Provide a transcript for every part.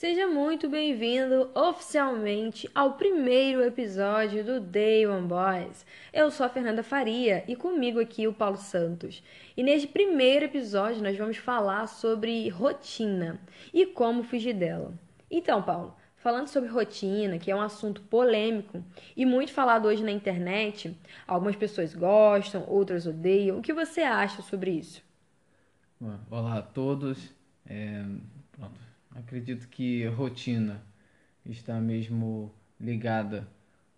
Seja muito bem-vindo oficialmente ao primeiro episódio do Day One Boys. Eu sou a Fernanda Faria e comigo aqui o Paulo Santos. E neste primeiro episódio nós vamos falar sobre rotina e como fugir dela. Então, Paulo, falando sobre rotina, que é um assunto polêmico e muito falado hoje na internet, algumas pessoas gostam, outras odeiam. O que você acha sobre isso? Olá a todos. É... Pronto Acredito que rotina está mesmo ligada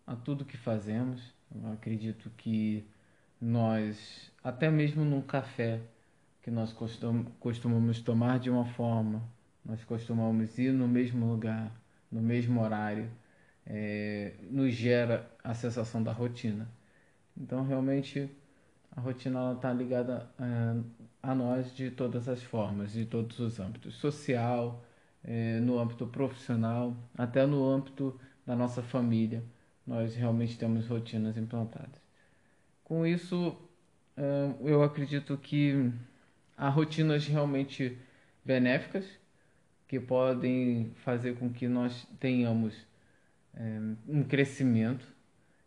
a tudo que fazemos. Eu acredito que nós, até mesmo num café que nós costumamos tomar de uma forma, nós costumamos ir no mesmo lugar, no mesmo horário, é, nos gera a sensação da rotina. Então, realmente, a rotina está ligada é, a nós de todas as formas, de todos os âmbitos social, é, no âmbito profissional, até no âmbito da nossa família, nós realmente temos rotinas implantadas. Com isso, é, eu acredito que há rotinas realmente benéficas que podem fazer com que nós tenhamos é, um crescimento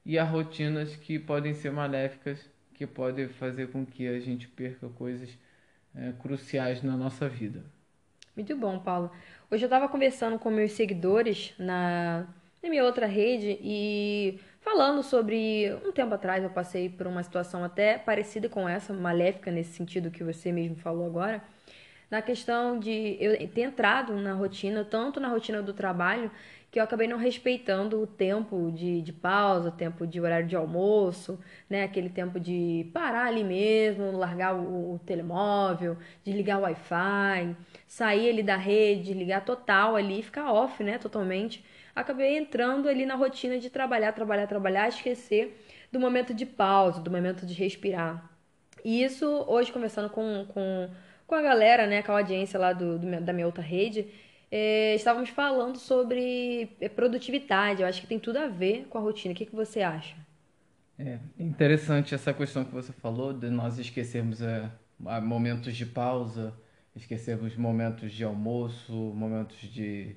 e há rotinas que podem ser maléficas que podem fazer com que a gente perca coisas é, cruciais na nossa vida. Muito bom, Paulo. Hoje eu estava conversando com meus seguidores na, na minha outra rede e falando sobre. Um tempo atrás eu passei por uma situação até parecida com essa, maléfica nesse sentido que você mesmo falou agora. Na questão de eu ter entrado na rotina, tanto na rotina do trabalho, que eu acabei não respeitando o tempo de, de pausa, tempo de horário de almoço, né? Aquele tempo de parar ali mesmo, largar o, o telemóvel, desligar o Wi-Fi, sair ali da rede, ligar total ali, ficar off, né? Totalmente. Acabei entrando ali na rotina de trabalhar, trabalhar, trabalhar, esquecer do momento de pausa, do momento de respirar. E isso, hoje, conversando com, com, com a galera, né, com a audiência lá do, do da minha outra rede, é, estávamos falando sobre é, produtividade. Eu acho que tem tudo a ver com a rotina. O que, que você acha? É interessante essa questão que você falou de nós esquecermos é, momentos de pausa, esquecermos momentos de almoço, momentos de,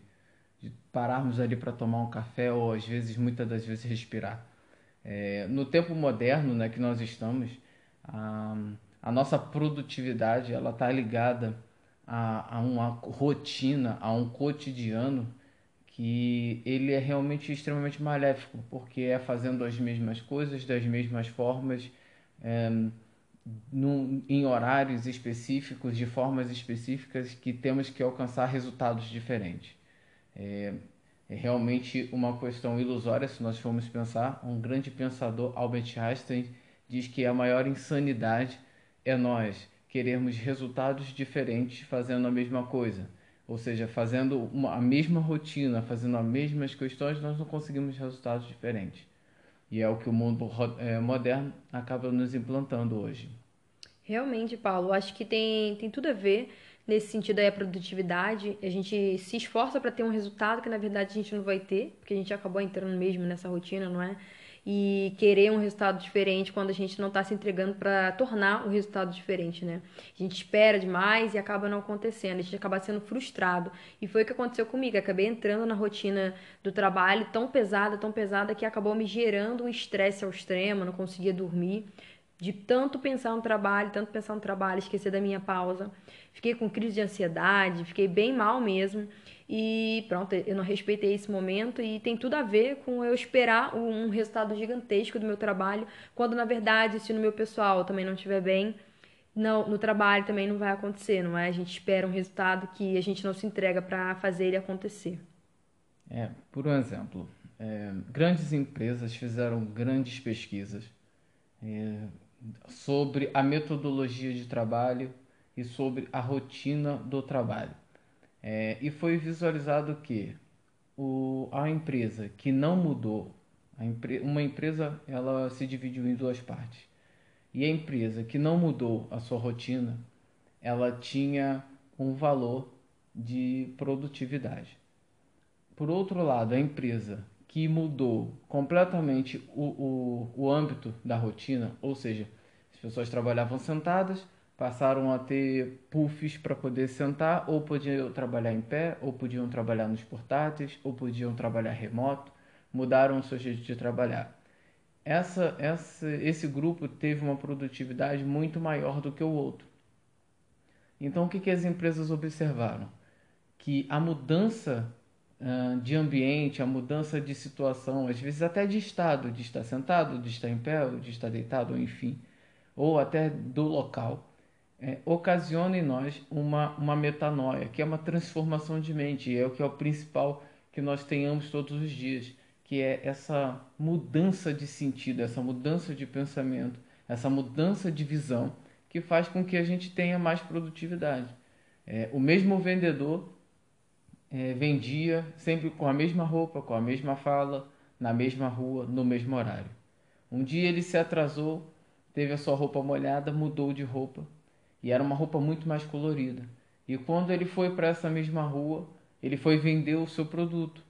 de pararmos ali para tomar um café ou às vezes, muitas das vezes, respirar. É, no tempo moderno né, que nós estamos, a, a nossa produtividade ela está ligada a, a uma rotina, a um cotidiano que ele é realmente extremamente maléfico, porque é fazendo as mesmas coisas, das mesmas formas, é, no, em horários específicos, de formas específicas, que temos que alcançar resultados diferentes. É, é realmente uma questão ilusória se nós formos pensar. Um grande pensador, Albert Einstein, diz que a maior insanidade é nós querermos resultados diferentes fazendo a mesma coisa. Ou seja, fazendo uma, a mesma rotina, fazendo as mesmas questões, nós não conseguimos resultados diferentes. E é o que o mundo é, moderno acaba nos implantando hoje. Realmente, Paulo, acho que tem, tem tudo a ver nesse sentido aí a produtividade. A gente se esforça para ter um resultado que na verdade a gente não vai ter, porque a gente acabou entrando mesmo nessa rotina, não é? E querer um resultado diferente quando a gente não está se entregando para tornar o resultado diferente, né? A gente espera demais e acaba não acontecendo, a gente acaba sendo frustrado. E foi o que aconteceu comigo. Acabei entrando na rotina do trabalho tão pesada, tão pesada, que acabou me gerando um estresse ao extremo, não conseguia dormir. De tanto pensar no trabalho, tanto pensar no trabalho, esquecer da minha pausa. Fiquei com crise de ansiedade, fiquei bem mal mesmo. E pronto, eu não respeitei esse momento e tem tudo a ver com eu esperar um resultado gigantesco do meu trabalho, quando na verdade, se no meu pessoal também não estiver bem, não, no trabalho também não vai acontecer, não é? A gente espera um resultado que a gente não se entrega para fazer ele acontecer. É, por um exemplo, é, grandes empresas fizeram grandes pesquisas é, sobre a metodologia de trabalho e sobre a rotina do trabalho. É, e foi visualizado que o, a empresa que não mudou, uma empresa ela se dividiu em duas partes. E a empresa que não mudou a sua rotina, ela tinha um valor de produtividade. Por outro lado, a empresa que mudou completamente o, o, o âmbito da rotina, ou seja, as pessoas trabalhavam sentadas, passaram a ter puffs para poder sentar, ou podiam trabalhar em pé, ou podiam trabalhar nos portáteis, ou podiam trabalhar remoto, mudaram o seu jeito de trabalhar. Essa, essa, esse grupo teve uma produtividade muito maior do que o outro. Então, o que, que as empresas observaram? Que a mudança uh, de ambiente, a mudança de situação, às vezes até de estado, de estar sentado, de estar em pé, de estar deitado, enfim, ou até do local, é, ocasiona em nós uma, uma metanoia, que é uma transformação de mente, e é o que é o principal que nós tenhamos todos os dias, que é essa mudança de sentido, essa mudança de pensamento, essa mudança de visão, que faz com que a gente tenha mais produtividade. É, o mesmo vendedor é, vendia sempre com a mesma roupa, com a mesma fala, na mesma rua, no mesmo horário. Um dia ele se atrasou, teve a sua roupa molhada, mudou de roupa e era uma roupa muito mais colorida. E quando ele foi para essa mesma rua, ele foi vender o seu produto.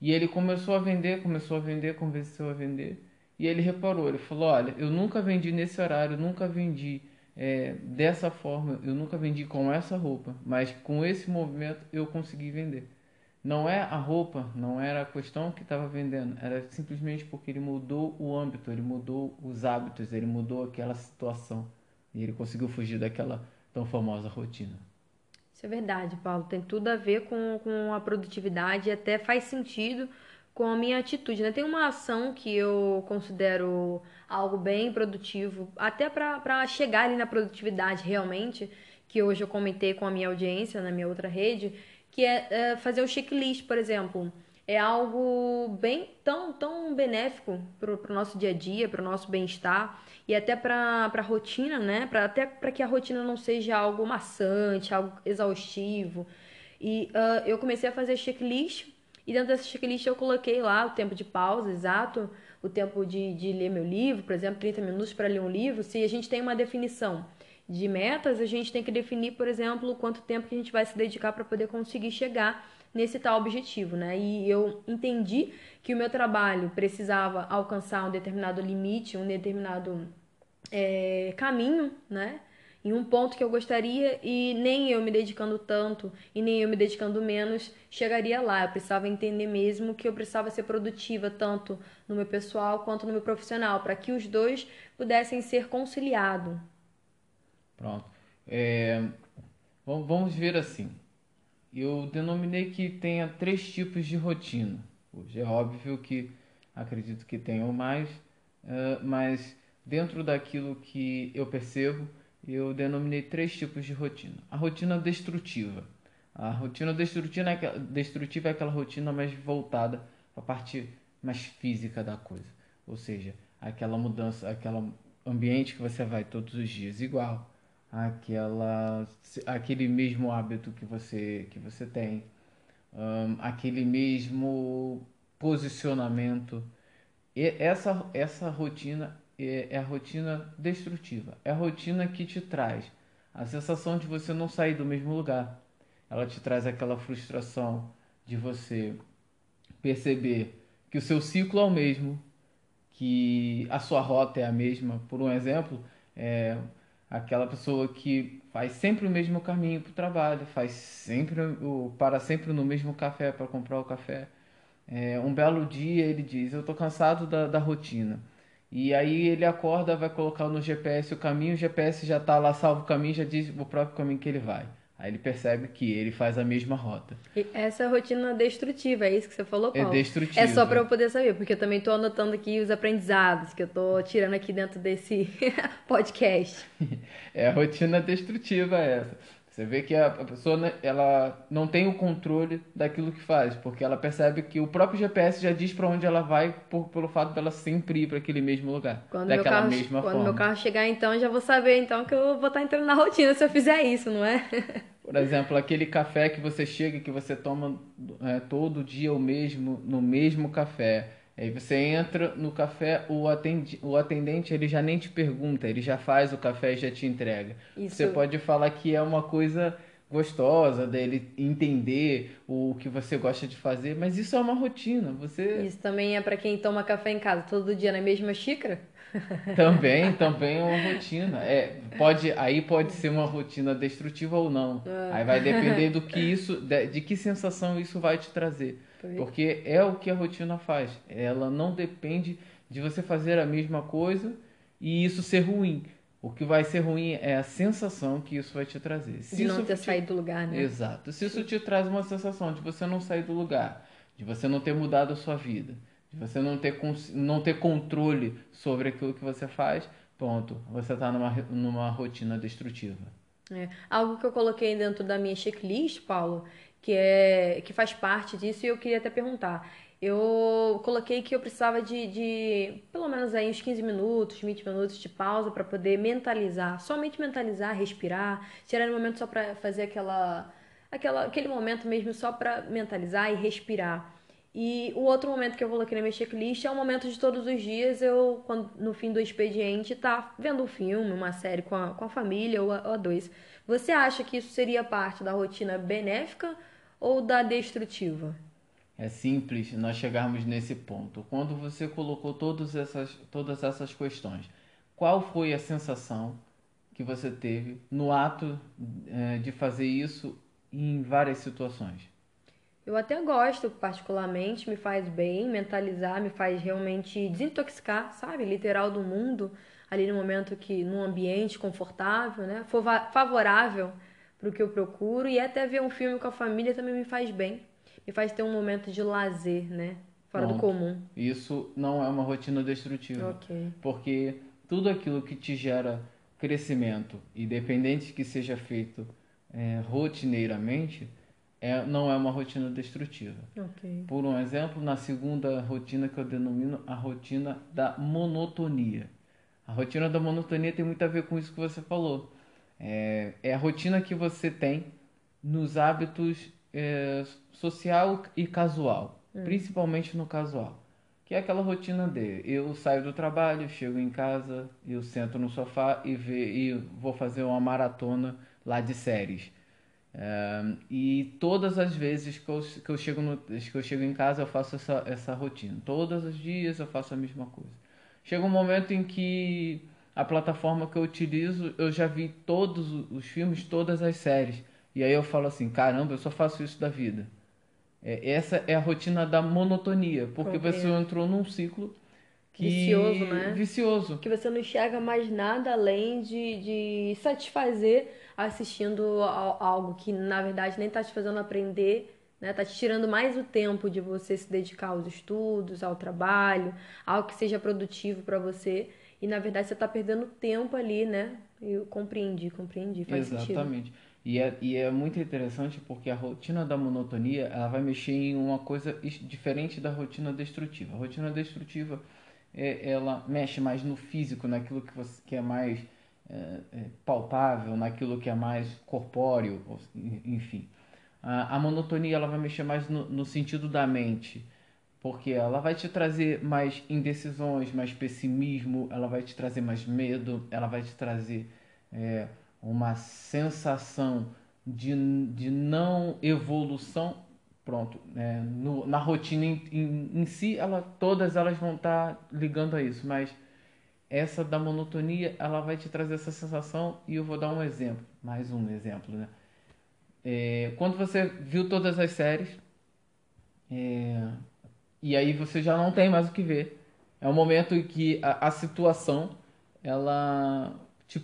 E ele começou a vender, começou a vender, começou a vender. E ele reparou, ele falou: Olha, eu nunca vendi nesse horário, nunca vendi é, dessa forma, eu nunca vendi com essa roupa, mas com esse movimento eu consegui vender. Não é a roupa, não era a questão que estava vendendo, era simplesmente porque ele mudou o âmbito, ele mudou os hábitos, ele mudou aquela situação. E ele conseguiu fugir daquela tão famosa rotina. Isso é verdade, Paulo. Tem tudo a ver com, com a produtividade e até faz sentido com a minha atitude. Né? Tem uma ação que eu considero algo bem produtivo, até para chegar ali na produtividade realmente, que hoje eu comentei com a minha audiência na minha outra rede, que é, é fazer o checklist, por exemplo é algo bem tão, tão benéfico para o nosso dia a dia, para o nosso bem-estar e até para a rotina, né? Pra, até para que a rotina não seja algo maçante, algo exaustivo. E uh, eu comecei a fazer checklist e dentro dessa checklist eu coloquei lá o tempo de pausa exato, o tempo de, de ler meu livro, por exemplo, 30 minutos para ler um livro. Se a gente tem uma definição de metas, a gente tem que definir, por exemplo, quanto tempo que a gente vai se dedicar para poder conseguir chegar nesse tal objetivo, né? E eu entendi que o meu trabalho precisava alcançar um determinado limite, um determinado é, caminho, né? Em um ponto que eu gostaria e nem eu me dedicando tanto e nem eu me dedicando menos chegaria lá. Eu precisava entender mesmo que eu precisava ser produtiva tanto no meu pessoal quanto no meu profissional, para que os dois pudessem ser conciliados. Pronto. É, vamos ver assim eu denominei que tenha três tipos de rotina. Hoje é óbvio que acredito que tenham mais, uh, mas dentro daquilo que eu percebo, eu denominei três tipos de rotina. A rotina destrutiva. A rotina destrutiva é, destrutiva é aquela rotina mais voltada para a parte mais física da coisa. Ou seja, aquela mudança, aquele ambiente que você vai todos os dias igual aquela aquele mesmo hábito que você que você tem. Um, aquele mesmo posicionamento. E essa essa rotina é, é a rotina destrutiva. É a rotina que te traz a sensação de você não sair do mesmo lugar. Ela te traz aquela frustração de você perceber que o seu ciclo é o mesmo que a sua rota é a mesma. Por um exemplo é, aquela pessoa que faz sempre o mesmo caminho para o trabalho, faz sempre o para sempre no mesmo café para comprar o café. É, um belo dia ele diz: Eu estou cansado da, da rotina. E aí ele acorda, vai colocar no GPS o caminho, o GPS já está lá, salvo o caminho, já diz o próprio caminho que ele vai. Aí ele percebe que ele faz a mesma rota. E essa é a rotina destrutiva, é isso que você falou, é Paulo? É destrutiva. É só para eu poder saber, porque eu também estou anotando aqui os aprendizados que eu estou tirando aqui dentro desse podcast. é a rotina destrutiva essa. Você vê que a pessoa né, ela não tem o controle daquilo que faz, porque ela percebe que o próprio GPS já diz para onde ela vai por, pelo fato dela sempre ir para aquele mesmo lugar, quando daquela carro, mesma quando forma. Quando meu carro chegar então, eu já vou saber então que eu vou estar tá entrando na rotina se eu fizer isso, não é? Por exemplo, aquele café que você chega que você toma é, todo dia o mesmo no mesmo café. Aí você entra no café, o, atendi, o atendente ele já nem te pergunta, ele já faz o café e já te entrega. Isso. Você pode falar que é uma coisa gostosa, dele entender o que você gosta de fazer, mas isso é uma rotina. Você Isso também é para quem toma café em casa todo dia na mesma xícara? Também, também é uma rotina. É, pode, aí pode ser uma rotina destrutiva ou não. Aí vai depender do que isso, de, de que sensação isso vai te trazer. Pois. Porque é o que a rotina faz. Ela não depende de você fazer a mesma coisa e isso ser ruim. O que vai ser ruim é a sensação que isso vai te trazer. Se De não ter te- saído do lugar, né? Exato. Se isso te traz uma sensação de você não sair do lugar, de você não ter mudado a sua vida, de você não ter, não ter controle sobre aquilo que você faz, pronto, você está numa, numa rotina destrutiva. É. Algo que eu coloquei dentro da minha checklist, Paulo, que é que faz parte disso, e eu queria até perguntar. Eu coloquei que eu precisava de, de pelo menos aí uns 15 minutos, 20 minutos de pausa para poder mentalizar, somente mentalizar, respirar, tirar um momento só para fazer aquela, aquela, aquele momento mesmo só para mentalizar e respirar. E o outro momento que eu coloquei na minha checklist é o momento de todos os dias eu, quando, no fim do expediente, tá vendo um filme, uma série com a, com a família ou a, ou a dois. Você acha que isso seria parte da rotina benéfica ou da destrutiva? É simples nós chegarmos nesse ponto. Quando você colocou todas essas, todas essas questões, qual foi a sensação que você teve no ato eh, de fazer isso em várias situações? Eu até gosto, particularmente, me faz bem, mentalizar, me faz realmente desintoxicar, sabe? Literal do mundo, ali no momento que, num ambiente confortável, né? Favorável para o que eu procuro. E até ver um filme com a família também me faz bem. Me faz ter um momento de lazer, né? Fora do Pronto. comum. Isso não é uma rotina destrutiva. Ok. Porque tudo aquilo que te gera crescimento, independente que seja feito eh, rotineiramente, é, não é uma rotina destrutiva. Ok. Por um exemplo, na segunda rotina que eu denomino a rotina da monotonia. A rotina da monotonia tem muito a ver com isso que você falou. É, é a rotina que você tem nos hábitos é, social e casual, principalmente no casual. Que é aquela rotina de eu saio do trabalho, chego em casa, eu sento no sofá e, e vou fazer uma maratona lá de séries. E todas as vezes que eu, que eu chego no, que eu chego em casa eu faço essa, essa rotina. Todos os dias eu faço a mesma coisa. Chega um momento em que a plataforma que eu utilizo, eu já vi todos os- filmes, todas as séries. E aí eu falo assim, caramba, eu só faço isso da vida. É, essa é a rotina da monotonia, porque você entrou num ciclo que... Vicioso, né? Vicioso. Que você não enxerga mais nada além de, de satisfazer assistindo a- algo que, na verdade, nem tá te fazendo aprender, né? Tá te tirando mais o tempo de você se dedicar aos estudos, ao trabalho, algo que seja produtivo para você. E, na verdade, você tá perdendo tempo ali, né? Eu compreendi, compreendi, faz sentido. Exatamente. E é, e é muito interessante porque a rotina da monotonia ela vai mexer em uma coisa is- diferente da rotina destrutiva. A rotina destrutiva é, ela mexe mais no físico, naquilo que, você, que é mais é, é, palpável, naquilo que é mais corpóreo, enfim. A, a monotonia ela vai mexer mais no, no sentido da mente, porque ela vai te trazer mais indecisões, mais pessimismo, ela vai te trazer mais medo, ela vai te trazer é, uma sensação de, de não evolução. Pronto, né? No- na rotina em, em, em si, ela, todas elas vão estar ligando a isso, mas essa da monotonia, ela vai te trazer essa sensação e eu vou dar um exemplo, mais um exemplo, né? É, quando você viu todas as séries, é, e aí você já não tem mais o que ver. É um momento em que a, a situação ela te,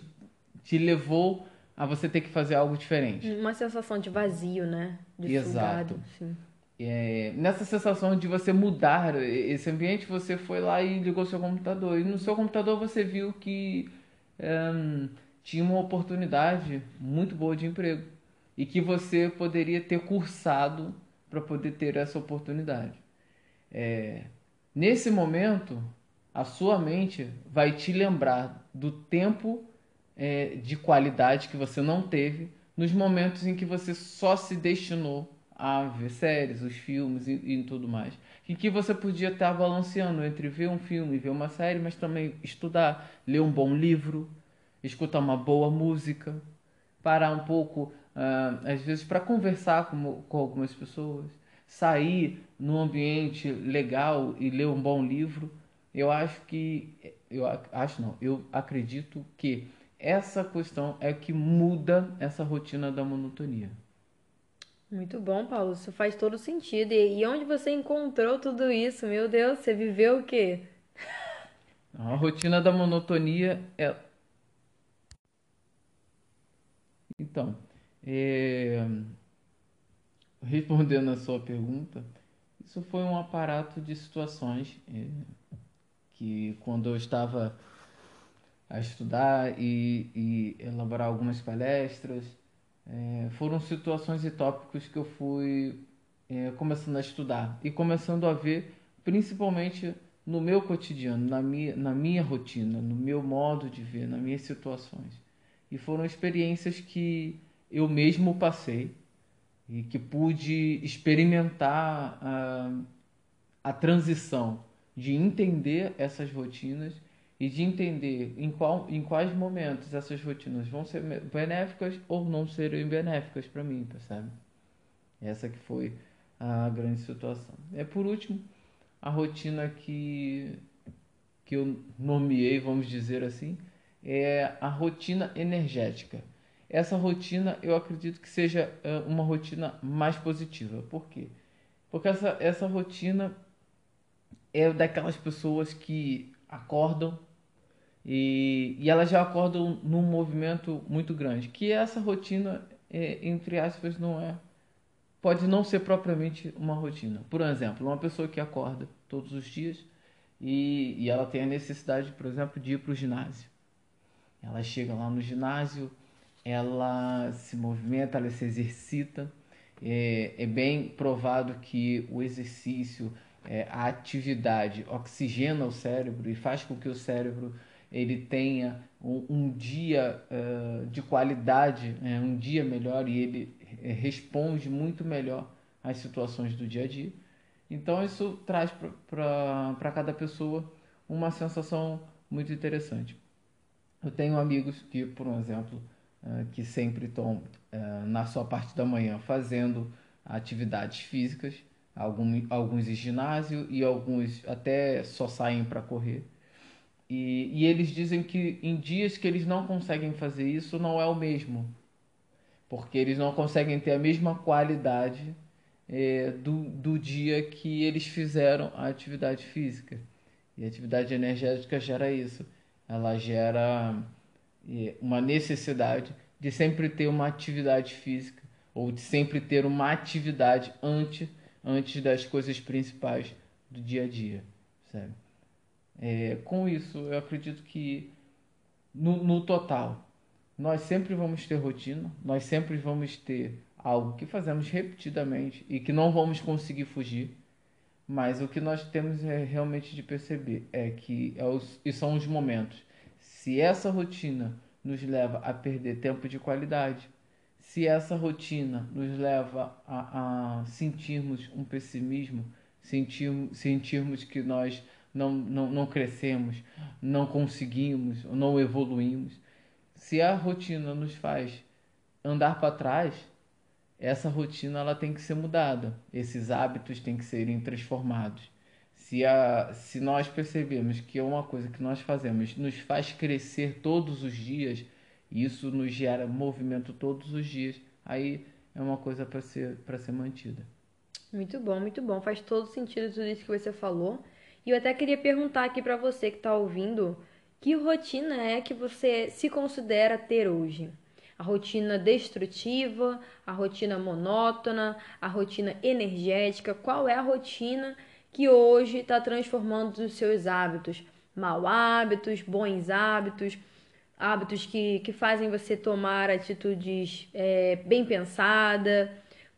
te levou a você ter que fazer algo diferente. Uma sensação de vazio, né? De Exato. sugado, sim. É, nessa sensação de você mudar esse ambiente, você foi lá e ligou seu computador. E no seu computador você viu que ehm, tinha uma oportunidade muito boa de emprego. E que você poderia ter cursado para poder ter essa oportunidade. É, nesse momento, a sua mente vai te lembrar do tempo é, de qualidade que você não teve nos momentos em que você só se destinou a ver séries, os filmes e, e tudo mais. E que você podia estar balanceando entre ver um filme ver uma série, mas também estudar, ler um bom livro, escutar uma boa música, parar um pouco uh, às vezes, para conversar com, com algumas pessoas, sair num ambiente legal e ler um bom livro, eu acho que eu acho não, eu acredito que essa questão é que muda essa rotina da monotonia. Muito bom, Paulo. Isso faz todo sentido. E onde você encontrou tudo isso? Meu Deus, você viveu o quê? A rotina da monotonia é. Então, é... respondendo a sua pergunta, isso foi um aparato de situações é... que, quando eu estava a estudar e, e elaborar algumas palestras, é... foram situações e tópicos que eu fui é, começando a estudar e começando a ver, principalmente no meu cotidiano, na minha, na minha rotina, no meu modo de ver, nas minhas situações. E foram experiências que eu mesmo passei e que pude experimentar a, a transição de entender essas rotinas e de entender em, qual, em quais momentos essas rotinas vão ser benéficas ou não serem benéficas para mim, percebe? Essa que foi a grande situação. É por último, a rotina que, que eu nomeei, vamos dizer assim, é a rotina energética. Essa rotina eu acredito que seja uma rotina mais positiva. Por quê? Porque essa, essa rotina é daquelas pessoas que acordam e, e elas já acordam num movimento muito grande. Que essa rotina, é, entre aspas, não é pode não ser propriamente uma rotina. Por exemplo, uma pessoa que acorda todos os dias e, e ela tem a necessidade, por exemplo, de ir para o ginásio. Ela chega lá no ginásio, ela se movimenta, ela se exercita. É, é bem provado que o exercício, é, a atividade oxigena o cérebro e faz com que o cérebro ele tenha um, um dia uh, de qualidade, né, um dia melhor e ele é, responde muito melhor às situações do dia a dia. Então isso traz para cada pessoa uma sensação muito interessante. Eu tenho amigos que, por um exemplo, uh, que sempre estão uh, na sua parte da manhã fazendo atividades físicas, algum, alguns em ginásio e alguns até só saem para correr. E, e eles dizem que em dias que eles não conseguem fazer isso, não é o mesmo porque eles não conseguem ter a mesma qualidade é, do, do dia que eles fizeram a atividade física. E a atividade energética gera isso. Ela gera é, uma necessidade de sempre ter uma atividade física ou de sempre ter uma atividade antes, antes das coisas principais do dia a dia. Sabe? É, com isso, eu acredito que no, no total, nós sempre vamos ter rotina, nós sempre vamos ter algo que fazemos repetidamente e que não vamos conseguir fugir. Mas o que nós temos é realmente de perceber é que é os, e são os momentos. Se essa rotina nos leva a perder tempo de qualidade, se essa rotina nos leva a, a sentirmos um pessimismo, sentirmos, sentirmos que nós não, não, não crescemos, não conseguimos, não evoluímos, se a rotina nos faz andar para trás, essa rotina ela tem que ser mudada. Esses hábitos têm que serem transformados. Se, a, se nós percebemos que é uma coisa que nós fazemos nos faz crescer todos os dias, e isso nos gera movimento todos os dias, aí é uma coisa para ser, ser mantida. Muito bom, muito bom. Faz todo sentido tudo isso que você falou. E eu até queria perguntar aqui para você que está ouvindo que rotina é que você se considera ter hoje? A rotina destrutiva, a rotina monótona, a rotina energética? Qual é a rotina que hoje está transformando os seus hábitos? Mal hábitos, bons hábitos, hábitos que, que fazem você tomar atitudes é, bem pensada.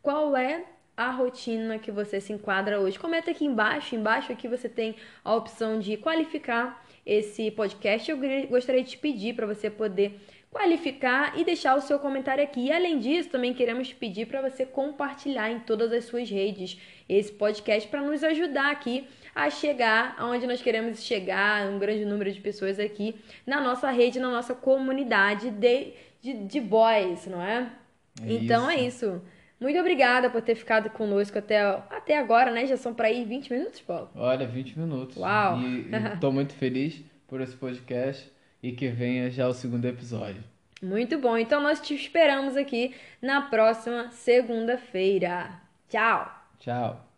Qual é a rotina que você se enquadra hoje? Comenta aqui embaixo. Embaixo aqui você tem a opção de qualificar esse podcast, eu gostaria de te pedir para você poder qualificar e deixar o seu comentário aqui. E além disso, também queremos pedir para você compartilhar em todas as suas redes esse podcast para nos ajudar aqui a chegar aonde nós queremos chegar, um grande número de pessoas aqui na nossa rede, na nossa comunidade de, de, de boys, não é? É então é isso. Muito obrigada por ter ficado conosco até, até agora, né? Já são para ir 20 minutos, Paulo? Olha, 20 minutos. Uau! E estou muito feliz por esse podcast e que venha já o segundo episódio. Muito bom. Então nós te esperamos aqui na próxima segunda-feira. Tchau! Tchau!